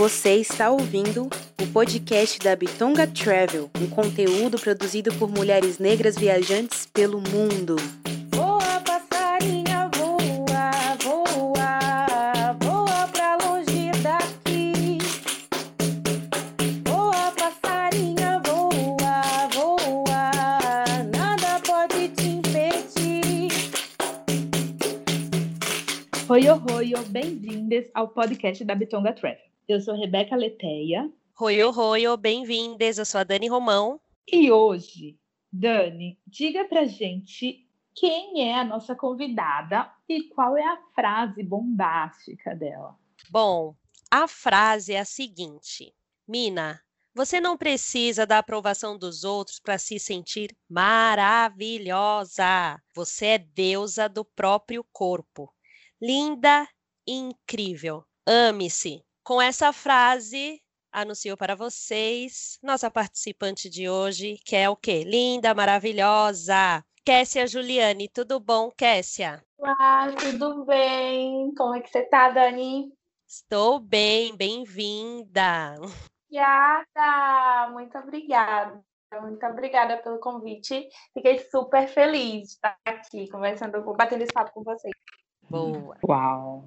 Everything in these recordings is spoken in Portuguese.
Você está ouvindo o podcast da Bitonga Travel, um conteúdo produzido por mulheres negras viajantes pelo mundo. Voa, passarinha, voa, voa, voa pra longe daqui. Voa, passarinha, voa, voa, nada pode te impedir. Oi, oi, oi, bem-vindas ao podcast da Bitonga Travel. Eu sou Rebeca Leteia Oi, oi, bem-vindas. Eu sou a Dani Romão. e hoje, Dani, diga pra gente quem é a nossa convidada e qual é a frase bombástica dela. Bom, a frase é a seguinte: Mina, você não precisa da aprovação dos outros para se sentir maravilhosa. Você é deusa do próprio corpo. Linda e incrível. Ame-se. Com essa frase, anuncio para vocês nossa participante de hoje, que é o quê? Linda, maravilhosa. Kessia Juliane, tudo bom, Kessia? Olá, tudo bem? Como é que você tá, Dani? Estou bem, bem-vinda. Obrigada, muito obrigada. Muito obrigada pelo convite. Fiquei super feliz de estar aqui conversando, batendo esse papo com vocês. Boa. Uau!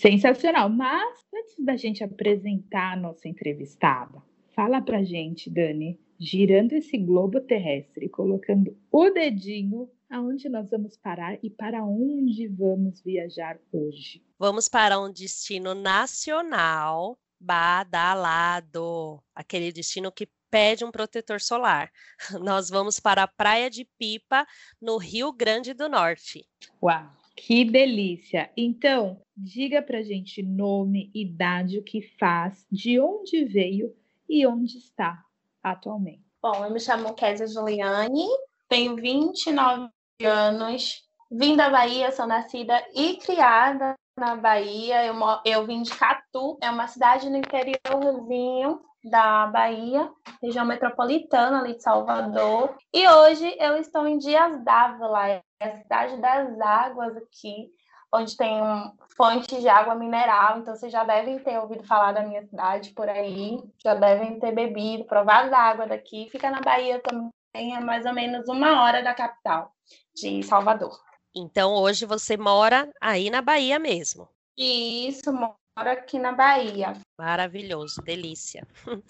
Sensacional! Mas antes da gente apresentar a nossa entrevistada, fala pra gente, Dani, girando esse globo terrestre, colocando o dedinho aonde nós vamos parar e para onde vamos viajar hoje. Vamos para um destino nacional badalado, aquele destino que pede um protetor solar. Nós vamos para a Praia de Pipa, no Rio Grande do Norte. Uau! Que delícia! Então, diga pra gente nome, idade, o que faz, de onde veio e onde está atualmente. Bom, eu me chamo Kézia Juliane, tenho 29 anos, vim da Bahia, sou nascida e criada na Bahia. Eu, eu vim de Catu, é uma cidade no interiorzinho da Bahia, região metropolitana ali de Salvador. E hoje eu estou em Dias d'Ávila, é a cidade das águas aqui, onde tem um, fontes de água mineral. Então vocês já devem ter ouvido falar da minha cidade por aí, já devem ter bebido, provado da água daqui. Fica na Bahia também, é mais ou menos uma hora da capital de Salvador. Então, hoje você mora aí na Bahia mesmo. Isso, moro aqui na Bahia. Maravilhoso, delícia.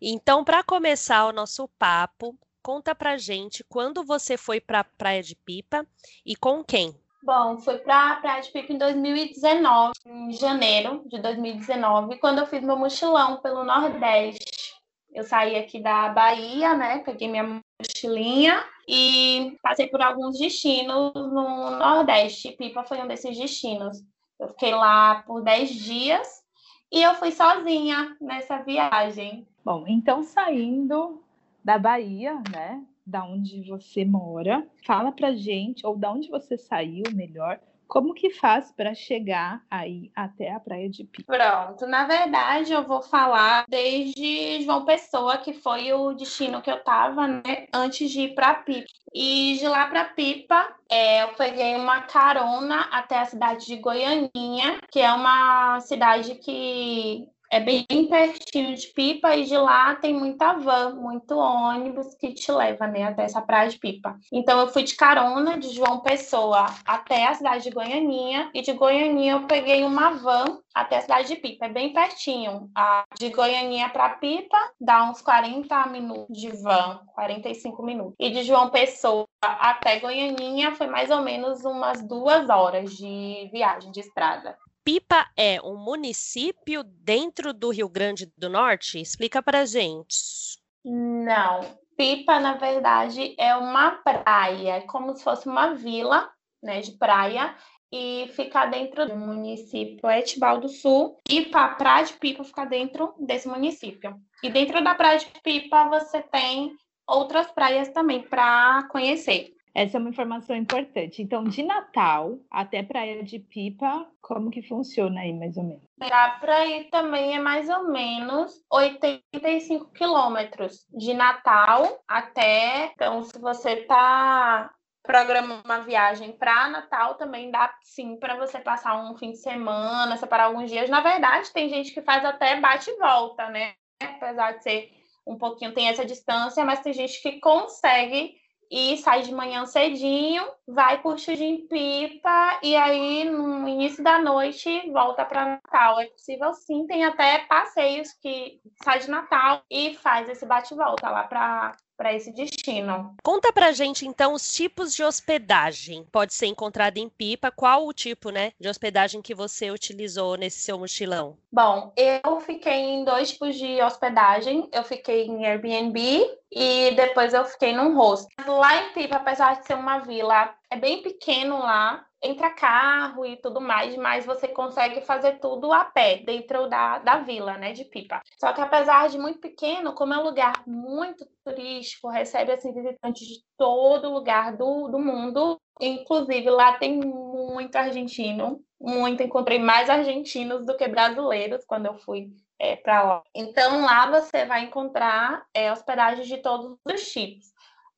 Então, para começar o nosso papo, conta pra gente quando você foi para Praia de Pipa e com quem? Bom, fui para Praia de Pipa em 2019, em janeiro de 2019, quando eu fiz meu mochilão pelo Nordeste. Eu saí aqui da Bahia, né? Peguei minha mochilinha e passei por alguns destinos no Nordeste. Pipa foi um desses destinos. Eu fiquei lá por 10 dias e eu fui sozinha nessa viagem. Bom, então saindo da Bahia, né? Da onde você mora, fala pra gente, ou da onde você saiu, melhor, como que faz para chegar aí até a Praia de Pipa? Pronto, na verdade eu vou falar desde João Pessoa, que foi o destino que eu tava, né, antes de ir para Pipa. E de lá para Pipa, é, eu peguei uma carona até a cidade de Goianinha, que é uma cidade que é bem pertinho de Pipa e de lá tem muita van, muito ônibus que te leva, né, até essa praia de Pipa. Então eu fui de carona de João Pessoa até a cidade de Goianinha e de Goianinha eu peguei uma van até a cidade de Pipa, é bem pertinho. A de Goianinha para Pipa dá uns 40 minutos de van, 45 minutos. E de João Pessoa até Goianinha foi mais ou menos umas duas horas de viagem de estrada. Pipa é um município dentro do Rio Grande do Norte? Explica pra gente. Não. Pipa, na verdade, é uma praia, é como se fosse uma vila, né, de praia, e fica dentro do município Etibal do Sul, e a Praia de Pipa fica dentro desse município. E dentro da Praia de Pipa você tem outras praias também para conhecer. Essa é uma informação importante. Então, de Natal até Praia de Pipa, como que funciona aí, mais ou menos? Para ir também é mais ou menos 85 quilômetros de Natal até. Então, se você tá programa uma viagem para Natal, também dá sim para você passar um fim de semana, separar alguns dias. Na verdade, tem gente que faz até bate e volta, né? Apesar de ser um pouquinho, tem essa distância, mas tem gente que consegue e sai de manhã cedinho, vai curtir de pipa e aí no início da noite volta para Natal. É possível sim, tem até passeios que sai de Natal e faz esse bate-volta lá para para esse destino. Conta pra gente então os tipos de hospedagem. Pode ser encontrado em Pipa. Qual o tipo, né, de hospedagem que você utilizou nesse seu mochilão? Bom, eu fiquei em dois tipos de hospedagem. Eu fiquei em Airbnb e depois eu fiquei num hostel. Lá em Pipa, apesar de ser uma vila, é bem pequeno lá entra carro e tudo mais, mas você consegue fazer tudo a pé, dentro da, da vila, né, de Pipa. Só que apesar de muito pequeno, como é um lugar muito turístico, recebe, assim, visitantes de todo lugar do, do mundo, inclusive lá tem muito argentino, muito, encontrei mais argentinos do que brasileiros quando eu fui é, para lá. Então lá você vai encontrar é, hospedagens de todos os tipos.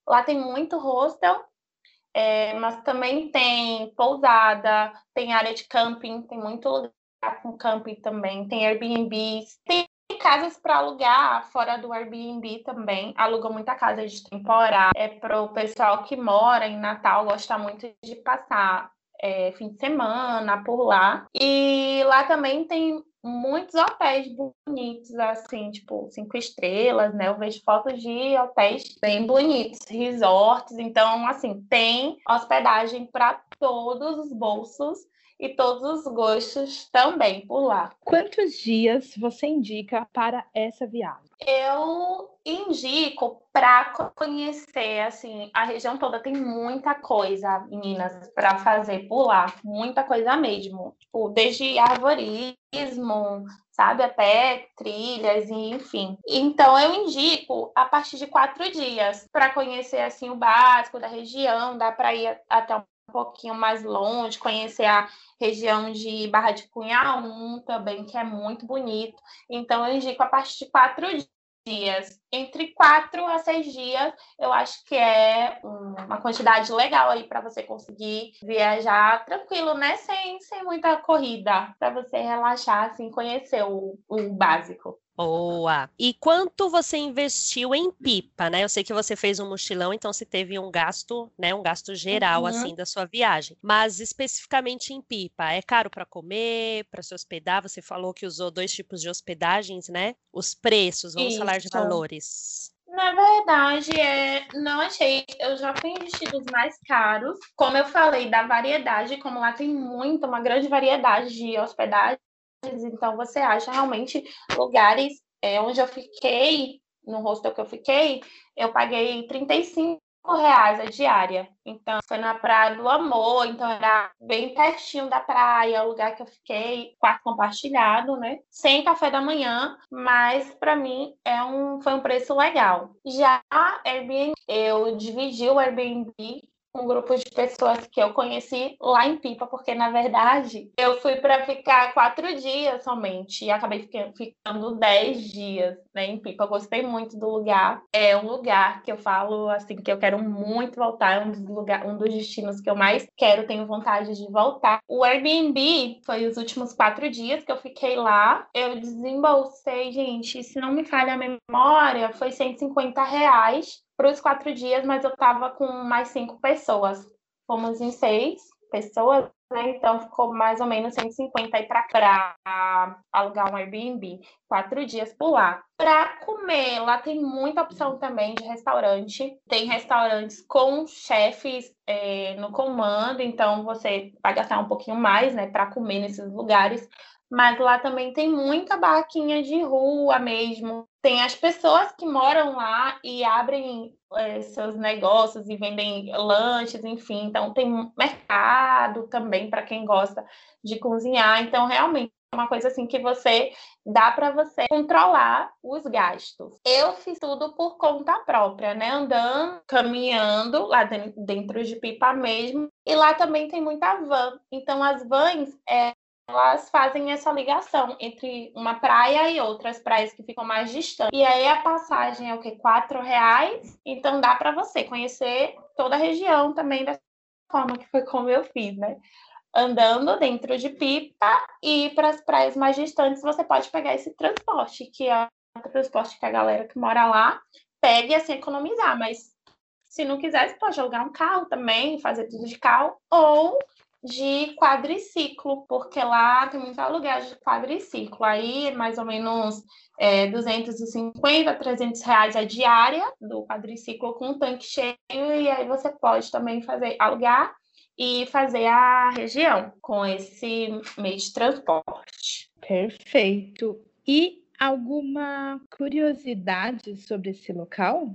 Lá tem muito hostel, é, mas também tem pousada, tem área de camping, tem muito lugar com camping também, tem Airbnbs, tem casas para alugar fora do Airbnb também. Alugam muita casa de temporada. É para o pessoal que mora em Natal, gosta muito de passar é, fim de semana por lá. E lá também tem muitos hotéis bonitos, assim, tipo, cinco estrelas, né? Eu vejo fotos de hotéis bem bonitos, resorts. Então, assim, tem hospedagem para todos os bolsos e todos os gostos também por lá. Quantos dias você indica para essa viagem? Eu indico para conhecer assim a região toda tem muita coisa, meninas, para fazer por lá, muita coisa mesmo. Tipo, desde arvorismo, sabe, até trilhas e enfim. Então eu indico a partir de quatro dias para conhecer assim o básico da região, dá para ir até um pouquinho mais longe, conhecer a região de Barra de Cunhaum também, que é muito bonito. Então, eu indico a partir de quatro dias. Entre quatro a seis dias, eu acho que é uma quantidade legal aí para você conseguir viajar tranquilo, né? Sem, sem muita corrida, para você relaxar, assim, conhecer o, o básico. Boa. E quanto você investiu em pipa, né? Eu sei que você fez um mochilão, então você teve um gasto, né? Um gasto geral, uhum. assim, da sua viagem. Mas especificamente em pipa, é caro para comer, para se hospedar? Você falou que usou dois tipos de hospedagens, né? Os preços, vamos Isso. falar de valores. Na verdade, é, não achei. Eu já fui em vestidos mais caros. Como eu falei, da variedade, como lá tem muito, uma grande variedade de hospedagem, então você acha realmente lugares é, onde eu fiquei, no hostel que eu fiquei, eu paguei 35 reais a diária. Então, foi na Praia do Amor, então era bem pertinho da praia, o lugar que eu fiquei, quarto compartilhado, né? Sem café da manhã, mas para mim é um, foi um preço legal. Já Airbnb, eu dividi o Airbnb um grupo de pessoas que eu conheci lá em Pipa, porque na verdade eu fui para ficar quatro dias somente e acabei ficando dez dias né, em Pipa. Eu gostei muito do lugar. É um lugar que eu falo assim que eu quero muito voltar, é um dos lugares, um dos destinos que eu mais quero, tenho vontade de voltar. O Airbnb foi os últimos quatro dias que eu fiquei lá. Eu desembolsei, gente, se não me falha a memória, foi 150 reais para os quatro dias, mas eu estava com mais cinco pessoas. Fomos em seis pessoas, né? Então ficou mais ou menos 150 aí para alugar um Airbnb, quatro dias por lá. Para comer, lá tem muita opção também de restaurante. Tem restaurantes com chefes é, no comando, então você vai gastar um pouquinho mais, né, para comer nesses lugares mas lá também tem muita barraquinha de rua mesmo. Tem as pessoas que moram lá e abrem é, seus negócios e vendem lanches, enfim. Então tem mercado também para quem gosta de cozinhar. Então realmente é uma coisa assim que você dá para você controlar os gastos. Eu fiz tudo por conta própria, né? Andando, caminhando lá dentro de Pipa mesmo. E lá também tem muita van. Então as vans é, elas fazem essa ligação entre uma praia e outras praias que ficam mais distantes. E aí a passagem é o que? Quatro reais. Então dá para você conhecer toda a região também dessa forma que foi como eu fiz, né? Andando dentro de Pipa e para as praias mais distantes você pode pegar esse transporte, que é o transporte que a galera que mora lá pegue assim economizar, mas se não quiser, você pode alugar um carro também, fazer tudo de carro, ou de quadriciclo, porque lá tem muito aluguel de quadriciclo. Aí, mais ou menos é, 250, 300 reais a diária do quadriciclo com um tanque cheio, e aí você pode também fazer alugar e fazer a região com esse meio de transporte. Perfeito. E alguma curiosidade sobre esse local?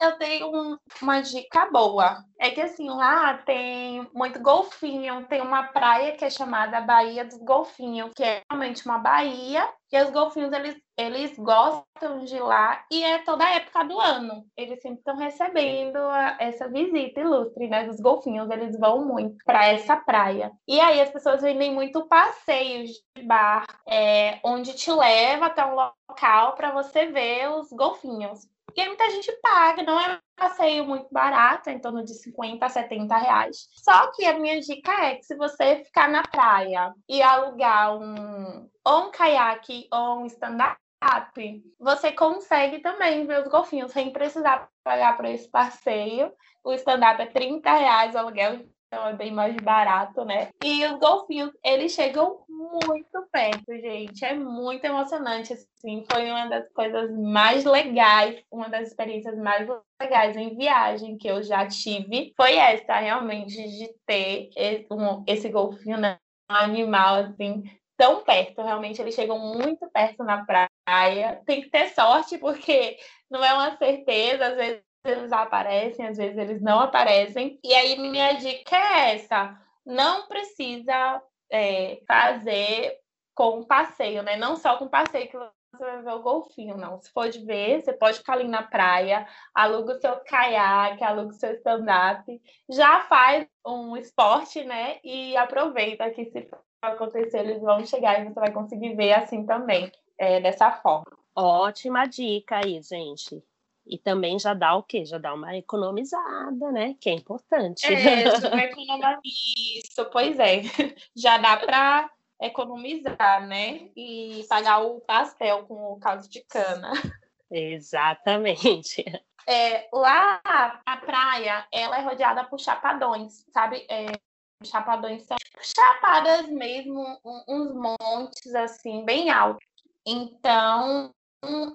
Eu tenho um- uma dica boa. É que assim, lá tem muito golfinho, tem uma praia que é chamada Baía dos Golfinhos, que é realmente uma baía, e os golfinhos eles, eles gostam de lá e é toda a época do ano. Eles sempre estão recebendo a- essa visita ilustre, né, dos golfinhos, eles vão muito para essa praia. E aí as pessoas vendem muito passeios de bar, é, onde te leva até um local para você ver os golfinhos. E aí muita gente paga, não é um passeio muito barato, é em torno de 50 a 70 reais. Só que a minha dica é que se você ficar na praia e alugar um ou um caiaque ou um stand-up, você consegue também ver os golfinhos sem precisar pagar por esse passeio. O stand-up é 30 reais o aluguel, então é bem mais barato, né? E os golfinhos, eles chegam muito perto, gente. É muito emocionante, assim. Foi uma das coisas mais legais, uma das experiências mais legais em viagem que eu já tive. Foi essa, realmente, de ter esse, golfinho, né? Um animal, assim, tão perto. Realmente, eles chegam muito perto na praia. Tem que ter sorte, porque não é uma certeza, às vezes eles aparecem, às vezes eles não aparecem. E aí, minha dica é essa: não precisa é, fazer com passeio, né? Não só com passeio que você vai ver o golfinho, não. Se for de ver, você pode ficar ali na praia, aluga o seu caiaque, aluga o seu stand-up, já faz um esporte, né? E aproveita que se acontecer, eles vão chegar e você vai conseguir ver assim também, é, dessa forma. Ótima dica aí, gente. E também já dá o quê? Já dá uma economizada, né? Que é importante. É, já economizar isso, pois é. Já dá para economizar, né? E pagar o pastel com o caldo de cana. Exatamente. É, lá, a praia, ela é rodeada por chapadões, sabe? É, chapadões são chapadas mesmo, uns montes, assim, bem altos. Então,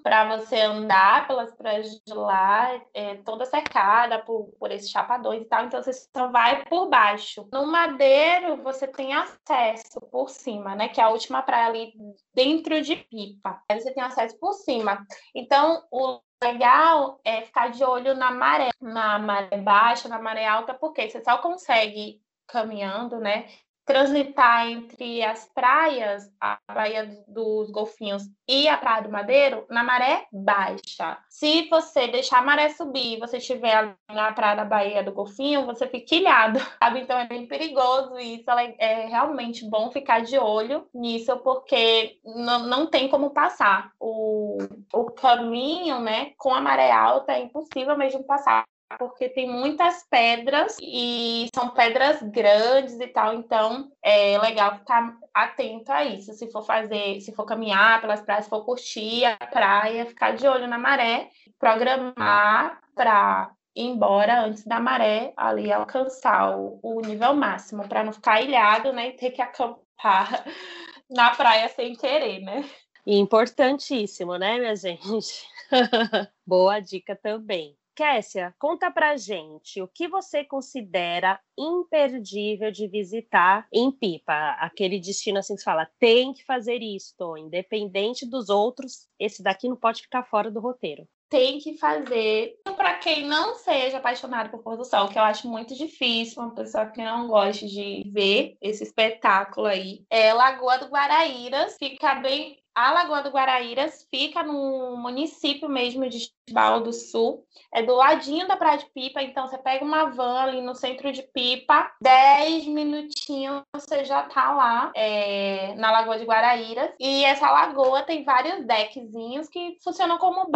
para você andar pelas praias de lá, é toda cercada por, por esses chapadões e tal, então você só vai por baixo. No Madeiro, você tem acesso por cima, né? Que é a última praia ali dentro de Pipa. Aí você tem acesso por cima. Então, o legal é ficar de olho na maré, na maré baixa, na maré alta, porque você só consegue caminhando, né? Transitar entre as praias, a Baía dos Golfinhos e a Praia do Madeiro, na maré baixa. Se você deixar a maré subir e você estiver na Praia da Baía do Golfinho, você fica ilhado, sabe? Então é bem perigoso e isso é, é realmente bom ficar de olho nisso, porque não, não tem como passar. O, o caminho, né, com a maré alta é impossível mesmo passar porque tem muitas pedras e são pedras grandes e tal, então é legal ficar atento a isso. Se for fazer, se for caminhar pelas praias, se for curtir a praia, ficar de olho na maré, programar para ir embora antes da maré ali alcançar o, o nível máximo, para não ficar ilhado, né, e ter que acampar na praia sem querer, né? Importantíssimo, né, minha gente? Boa dica também. Kessia, conta pra gente o que você considera imperdível de visitar em Pipa, aquele destino assim que fala, tem que fazer isto, independente dos outros, esse daqui não pode ficar fora do roteiro. tem que fazer. Para quem não seja apaixonado por pôr do sol, que eu acho muito difícil, uma pessoa que não gosta de ver esse espetáculo aí, é Lagoa do Guaraíras, fica bem A Lagoa do Guaraíras fica no município mesmo de Chibalo do Sul. É do ladinho da Praia de Pipa, então você pega uma van ali no centro de Pipa, 10 minutinhos você já tá lá é, na Lagoa de Guaraíras. E essa lagoa tem vários deckzinhos que funcionam como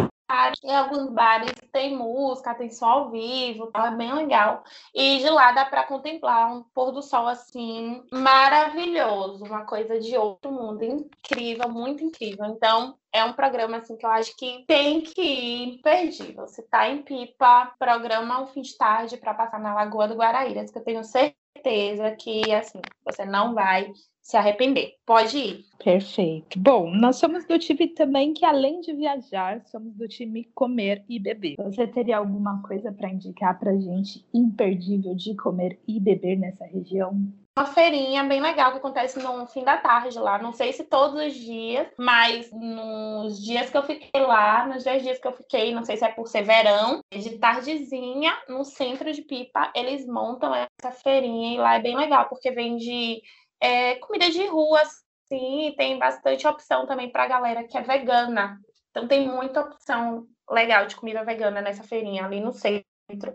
em alguns bares tem música, tem som ao vivo, é bem legal. E de lá dá para contemplar um pôr do sol assim maravilhoso, uma coisa de outro mundo, incrível, muito incrível. Então, é um programa assim que eu acho que tem que ir imperdível. Você tá em Pipa, programa um fim de tarde para passar na Lagoa do Guaraíras, que eu tenho certeza que assim, você não vai se arrepender. Pode ir. Perfeito. Bom, nós somos do time também que, além de viajar, somos do time comer e beber. Você teria alguma coisa para indicar para gente imperdível de comer e beber nessa região? Uma feirinha bem legal que acontece no fim da tarde lá. Não sei se todos os dias, mas nos dias que eu fiquei lá, nos dois dias que eu fiquei, não sei se é por ser verão, de tardezinha, no centro de Pipa, eles montam essa feirinha e lá é bem legal, porque vende é, comida de rua, sim, tem bastante opção também para a galera que é vegana. Então tem muita opção legal de comida vegana nessa feirinha ali no centro.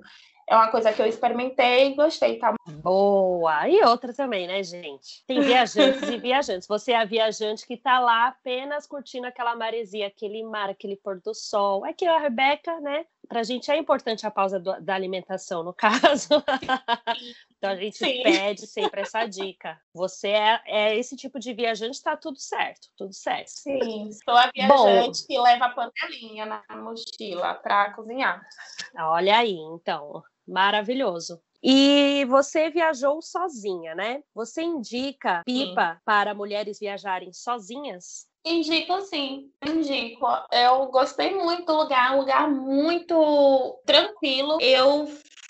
É uma coisa que eu experimentei e gostei, tá? Boa! E outra também, né, gente? Tem viajantes e viajantes. Você é a viajante que tá lá apenas curtindo aquela maresia, aquele mar, aquele pôr do sol. É que a Rebeca, né? Pra gente é importante a pausa do, da alimentação, no caso. então a gente Sim. pede sempre essa dica. Você é, é, esse tipo de viajante, tá tudo certo, tudo certo. Sim, sou a viajante Bom, que leva a panelinha na mochila para cozinhar. Olha aí, então. Maravilhoso. E você viajou sozinha, né? Você indica pipa sim. para mulheres viajarem sozinhas? Indico sim, indico. Eu gostei muito do lugar, um lugar muito tranquilo. Eu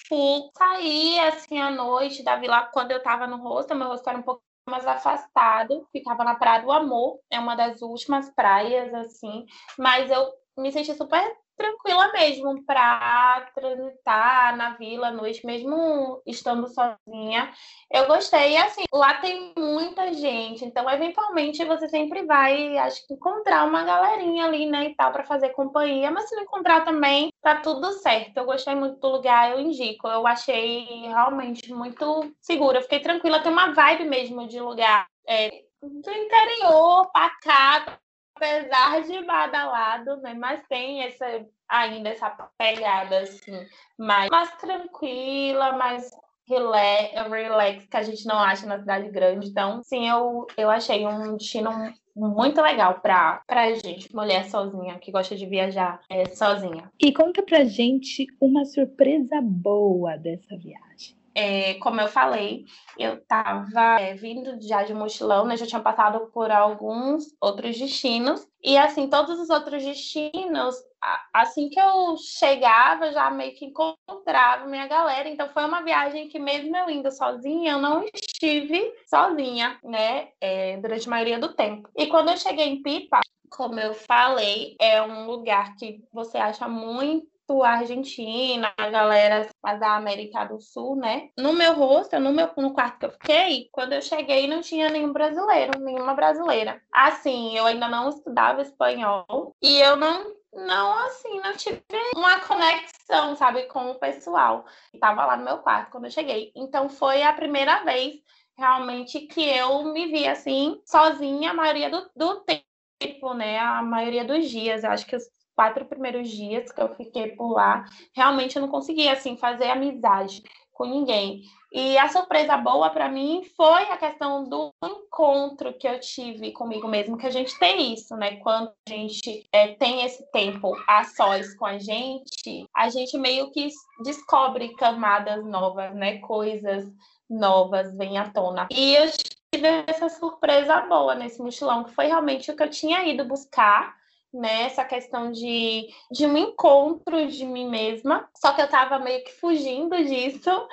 fui sair assim à noite da vila quando eu estava no rosto, meu rosto era um pouco mais afastado, ficava na Praia do Amor, é uma das últimas praias assim, mas eu me senti super tranquila mesmo para transitar na vila à noite, mesmo estando sozinha. Eu gostei. E assim, lá tem muita gente, então eventualmente você sempre vai, acho que encontrar uma galerinha ali, né, e tal, para fazer companhia. Mas se não encontrar também, tá tudo certo. Eu gostei muito do lugar, eu indico. Eu achei realmente muito seguro. Eu fiquei tranquila, tem uma vibe mesmo de lugar. É, do interior, pacato, apesar de badalado, né? Mas tem essa, ainda essa pegada assim, mais, mais tranquila, mais relax, que a gente não acha na cidade grande. Então, sim, eu, eu achei um destino muito legal para a gente, mulher sozinha, que gosta de viajar é, sozinha. E conta pra gente uma surpresa boa dessa viagem é, como eu falei, eu estava é, vindo já de mochilão, né? Já tinha passado por alguns outros destinos. E, assim, todos os outros destinos, assim que eu chegava, já meio que encontrava minha galera. Então, foi uma viagem que, mesmo eu indo sozinha, eu não estive sozinha, né? É, durante a maioria do tempo. E quando eu cheguei em Pipa, como eu falei, é um lugar que você acha muito a Argentina, a galera da América do Sul, né? No meu rosto, no meu no quarto que eu fiquei, quando eu cheguei não tinha nenhum brasileiro, nenhuma brasileira. Assim, eu ainda não estudava espanhol e eu não não assim, não tive uma conexão, sabe, com o pessoal. Tava lá no meu quarto quando eu cheguei. Então foi a primeira vez realmente que eu me vi assim sozinha a maioria do, do tempo, né? A maioria dos dias. Eu acho que os quatro primeiros dias que eu fiquei por lá, realmente eu não consegui assim fazer amizade com ninguém. E a surpresa boa para mim foi a questão do encontro que eu tive comigo mesmo, que a gente tem isso, né? Quando a gente é, tem esse tempo a sós com a gente, a gente meio que descobre camadas novas, né? Coisas novas vêm à tona. E eu tive essa surpresa boa nesse mochilão, que foi realmente o que eu tinha ido buscar né? Essa questão de, de um encontro de mim mesma. Só que eu tava meio que fugindo disso.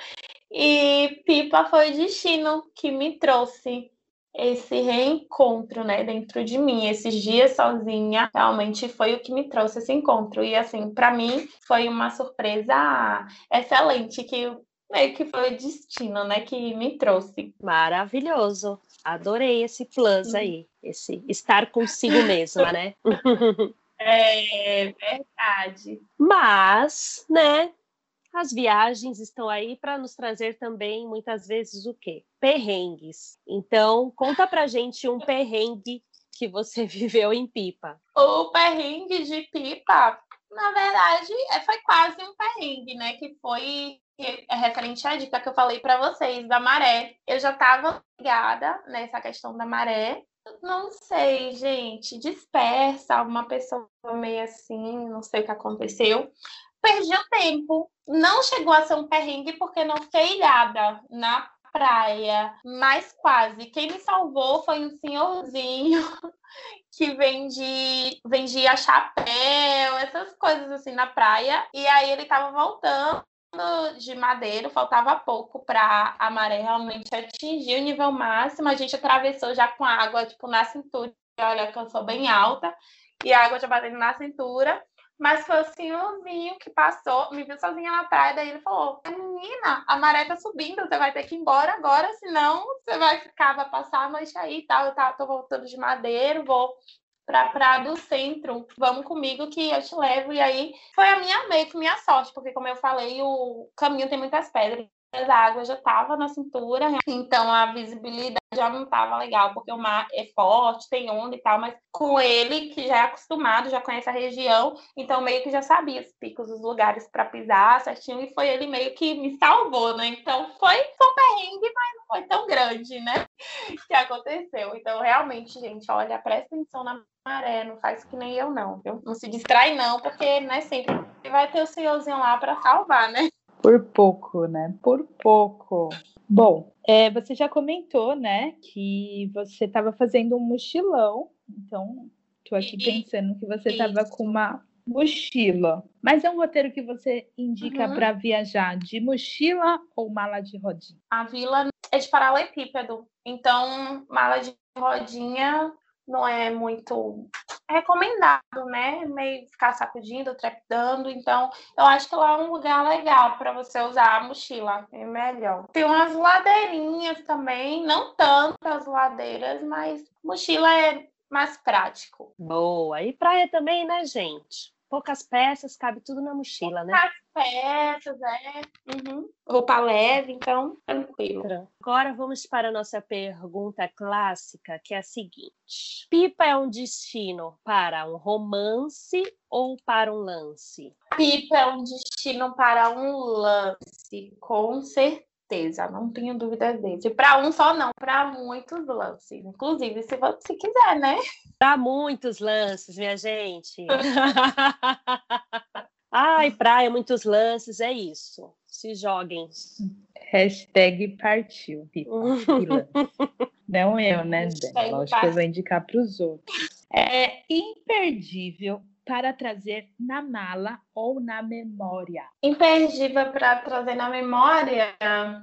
E Pipa foi o destino que me trouxe esse reencontro, né, dentro de mim, esses dias sozinha, realmente foi o que me trouxe esse encontro. E assim, para mim foi uma surpresa excelente que meio que foi o destino, né, que me trouxe. Maravilhoso. Adorei esse plus aí, esse estar consigo mesma, né? É verdade. Mas, né, as viagens estão aí para nos trazer também, muitas vezes, o quê? Perrengues. Então, conta pra gente um perrengue que você viveu em Pipa. O perrengue de pipa, na verdade, é, foi quase um perrengue, né? Que foi é referente à dica que eu falei para vocês da maré. Eu já estava ligada nessa questão da maré. Não sei, gente, dispersa, uma pessoa meio assim, não sei o que aconteceu. Perdi o tempo. Não chegou a ser um perrengue porque não fiquei ilhada na praia, mas quase. Quem me salvou foi um senhorzinho que vendi, vendia chapéu, essas coisas assim na praia. E aí ele tava voltando de Madeiro, faltava pouco para a maré realmente atingir o nível máximo. A gente atravessou já com água tipo na cintura, olha que eu sou bem alta, e a água já batendo na cintura. Mas foi o senhorzinho que passou, me viu sozinha na praia, daí ele falou: Menina, a maré tá subindo, você vai ter que ir embora agora, senão você vai ficar, vai passar a noite aí e tal. Eu tá, tô voltando de madeiro, vou pra Praia do Centro, vamos comigo que eu te levo. E aí foi a minha meio que minha sorte, porque como eu falei, o caminho tem muitas pedras a água já estava na cintura, então a visibilidade já não estava legal, porque o mar é forte, tem onda e tal, mas com ele, que já é acostumado, já conhece a região, então meio que já sabia os picos, os lugares para pisar certinho, e foi ele meio que me salvou, né? Então foi, foi um perrengue, mas não foi tão grande, né? Que aconteceu. Então, realmente, gente, olha, presta atenção na maré, não faz que nem eu, não, viu? Não se distrai, não, porque, né, sempre vai ter o senhorzinho lá para salvar, né? Por pouco, né? Por pouco. Bom, é, você já comentou, né, que você estava fazendo um mochilão. Então, estou aqui pensando que você estava com uma mochila. Mas é um roteiro que você indica Uhum. para viajar de mochila ou mala de rodinha? A vila é de paralelepípedo, então mala de rodinha não é muito recomendado, né? Meio ficar sacudindo, trepidando. Então, eu acho que lá é um lugar legal para você usar a mochila, é melhor. Tem umas ladeirinhas também, não tantas ladeiras, mas mochila é mais prático. Boa. E praia também, né, gente? Poucas peças, cabe tudo na mochila, né? As peças, é. Uhum. Roupa leve, então, tranquilo. Agora vamos para a nossa pergunta clássica, que é a seguinte: Pipa é um destino para um romance ou para um lance? Pipa é um destino para um lance, com certeza, não tenho dúvidas disso. E para um só não, para muitos lances. Inclusive, se você quiser, né? Para muitos lances, minha gente. Ai, praia, muitos lances, é isso. Se joguem. Hashtag partiu, Pipa. Não eu, né, Dani? Lógico que eu vou indicar para os outros. É imperdível para trazer na mala ou na memória. Imperdível para trazer na memória.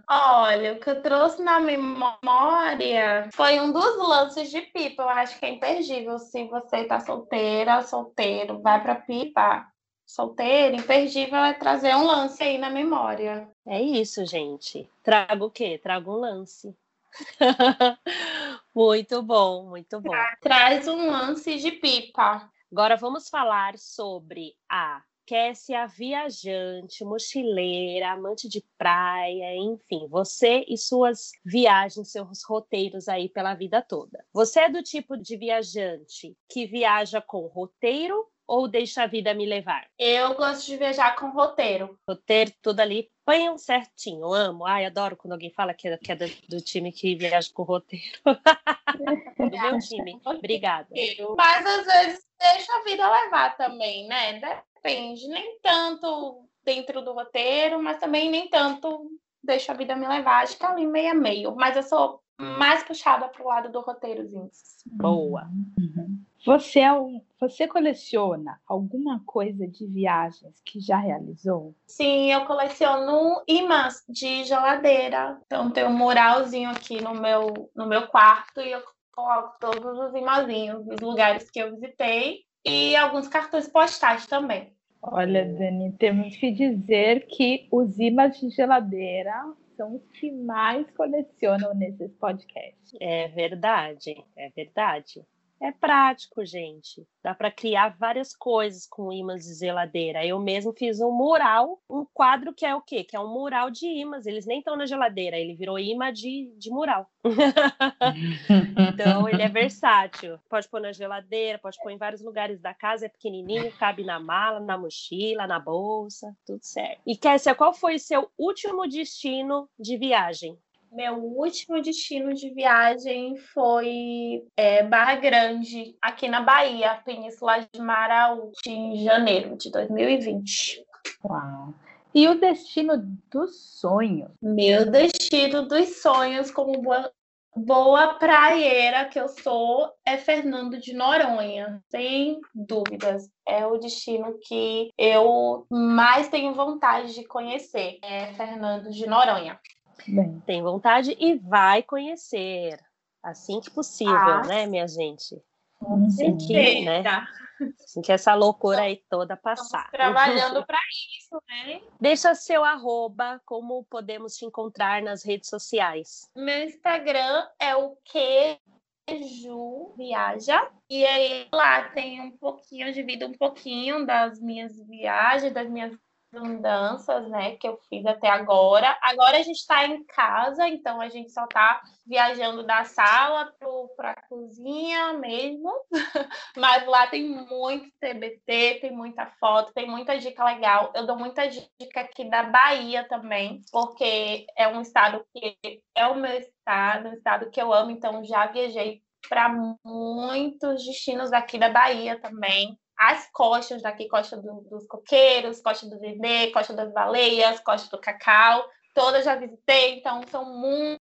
Olha, o que eu trouxe na memória foi um dos lances de pipa. Eu acho que é imperdível. Se você tá solteira, solteiro, vai para pipa. Solteiro, imperdível é trazer um lance aí na memória. É isso, gente. Trago o quê? Trago um lance. muito bom, muito bom. Traz um lance de pipa. Agora vamos falar sobre a Kessia viajante, mochileira, amante de praia, enfim, você e suas viagens, seus roteiros aí pela vida toda. Você é do tipo de viajante que viaja com roteiro ou deixa a vida me levar? Eu gosto de viajar com roteiro. Roteiro, tudo ali, um certinho, amo. Ai, adoro quando alguém fala que é, que é do, do time que viaja com roteiro. do meu time. Obrigada. Mas às vezes deixa a vida levar também, né? Depende. Nem tanto dentro do roteiro, mas também nem tanto deixa a vida me levar. Acho que ali meio a meio. Mas eu sou mais puxada pro lado do roteirozinho. Boa. Uhum. Você, é um, você coleciona alguma coisa de viagens que já realizou? Sim, eu coleciono imãs de geladeira. Então tem um muralzinho aqui no meu, no meu quarto e eu coloco todos os imãzinhos dos lugares que eu visitei e alguns cartões postais também. Olha, Dani, temos que dizer que os imãs de geladeira são os que mais colecionam nesses podcasts. É verdade, é verdade. É prático, gente. Dá para criar várias coisas com ímãs de geladeira. Eu mesmo fiz um mural, um quadro que é o quê? Que é um mural de ímãs. Eles nem estão na geladeira, ele virou imã de, de mural. então, ele é versátil. Pode pôr na geladeira, pode pôr em vários lugares da casa, é pequenininho, cabe na mala, na mochila, na bolsa, tudo certo. E Kessia, qual foi seu último destino de viagem? Meu último destino de viagem foi é, Barra Grande, aqui na Bahia, Península de Maraú, em janeiro de 2020. Uau. E o destino dos sonhos? Meu destino dos sonhos, como boa, boa praieira que eu sou, é Fernando de Noronha, sem dúvidas. É o destino que eu mais tenho vontade de conhecer, é Fernando de Noronha. Bem, Tem vontade e vai conhecer. Assim que possível, Ah. né, minha gente? com Sim. certeza. Que, né? Assim que essa loucura aí toda Estamos passar. trabalhando para isso, né? Deixa seu arroba, como podemos te encontrar nas redes sociais. Meu Instagram é o Queju Viaja. E aí lá tem um pouquinho, eu divido um pouquinho das minhas viagens, das minhas andanças, né, que eu fiz até agora. Agora a gente está em casa, então a gente só está viajando da sala para a cozinha mesmo. Mas lá tem muito TBT, tem muita foto, tem muita dica legal. Eu dou muita dica aqui da Bahia também, porque é um estado que é o meu estado, um estado que eu amo, então já viajei para muitos destinos aqui da Bahia também. As costas daqui, costa do- dos coqueiros, costa do Vivê, costa das baleias, costa do cacau, todas já visitei, então são mu-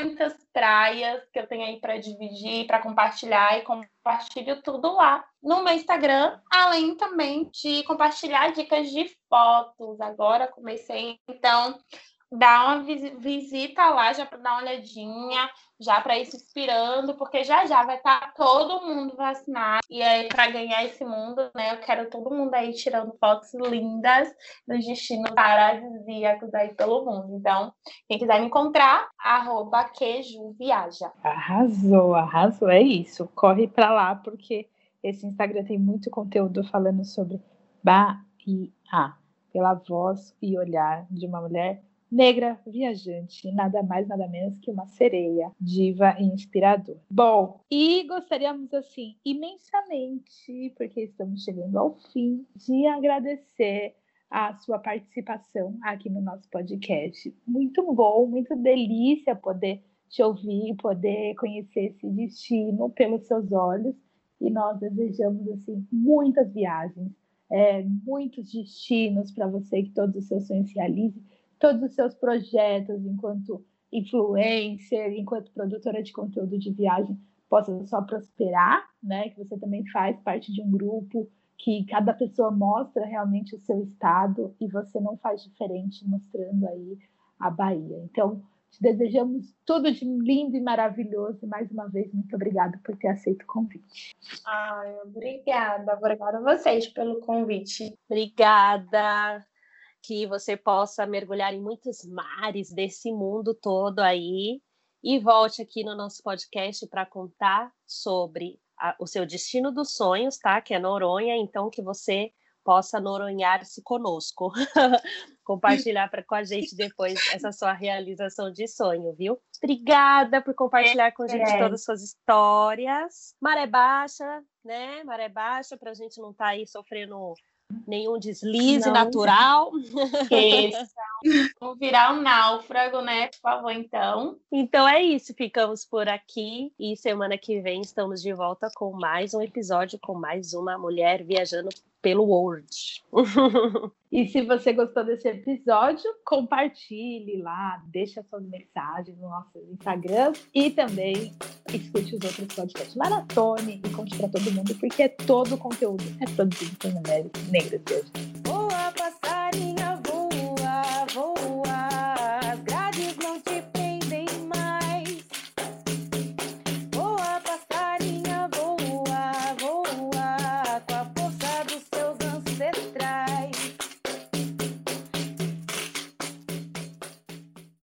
muitas praias que eu tenho aí para dividir, para compartilhar e compartilho tudo lá no meu Instagram, além também de compartilhar dicas de fotos. Agora comecei, então dá uma visi- visita lá já para dar uma olhadinha, já para ir se inspirando, porque já já vai estar todo mundo vacinado. E aí, para ganhar esse mundo, né, eu quero todo mundo aí tirando fotos lindas nos destinos paradisíacos aí pelo mundo. Então, quem quiser me encontrar, arroba queijoviaja. Arrasou, arrasou. É isso. Corre para lá, porque esse Instagram tem muito conteúdo falando sobre Bahia, pela voz e olhar de uma mulher negra viajante, nada mais, nada menos que uma sereia, diva e inspiradora. Bom, e gostaríamos, assim, imensamente, porque estamos chegando ao fim, de agradecer a sua participação aqui no nosso podcast. Muito bom, muito delícia poder te ouvir, poder conhecer esse destino pelos seus olhos. E nós desejamos assim muitas viagens, é, muitos destinos para você, que todos os seus sonhos se realizem, todos os seus projetos enquanto influencer, enquanto produtora de conteúdo de viagem possam só prosperar, né? Que você também faz parte de um grupo que cada pessoa mostra realmente o seu estado e você não faz diferente mostrando aí a Bahia. Então, te desejamos tudo de lindo e maravilhoso. E mais uma vez, muito obrigada por ter aceito o convite. Ai, obrigada. Obrigada a vocês pelo convite. Obrigada. Que você possa mergulhar em muitos mares desse mundo todo aí e volte aqui no nosso podcast para contar sobre a- o seu destino dos sonhos, tá? Que é Noronha, então que você possa noronhar-se conosco. Compartilhar pra, com a gente depois essa sua realização de sonho, viu? Obrigada por compartilhar com a gente É. todas as suas histórias. Maré baixa, né? Maré baixa, para a gente não estar aí sofrendo nenhum deslize Não. natural. Vamos virar um náufrago, né? Por favor, então. Então é isso, ficamos por aqui e semana que vem estamos de volta com mais um episódio com mais uma mulher viajando pelo world. E se você gostou desse episódio, compartilhe lá, deixa suas mensagens no nosso Instagram e também escute os outros podcasts. Maratone e conte para todo mundo, porque todo o conteúdo é produzido por mulheres negras. viajantes.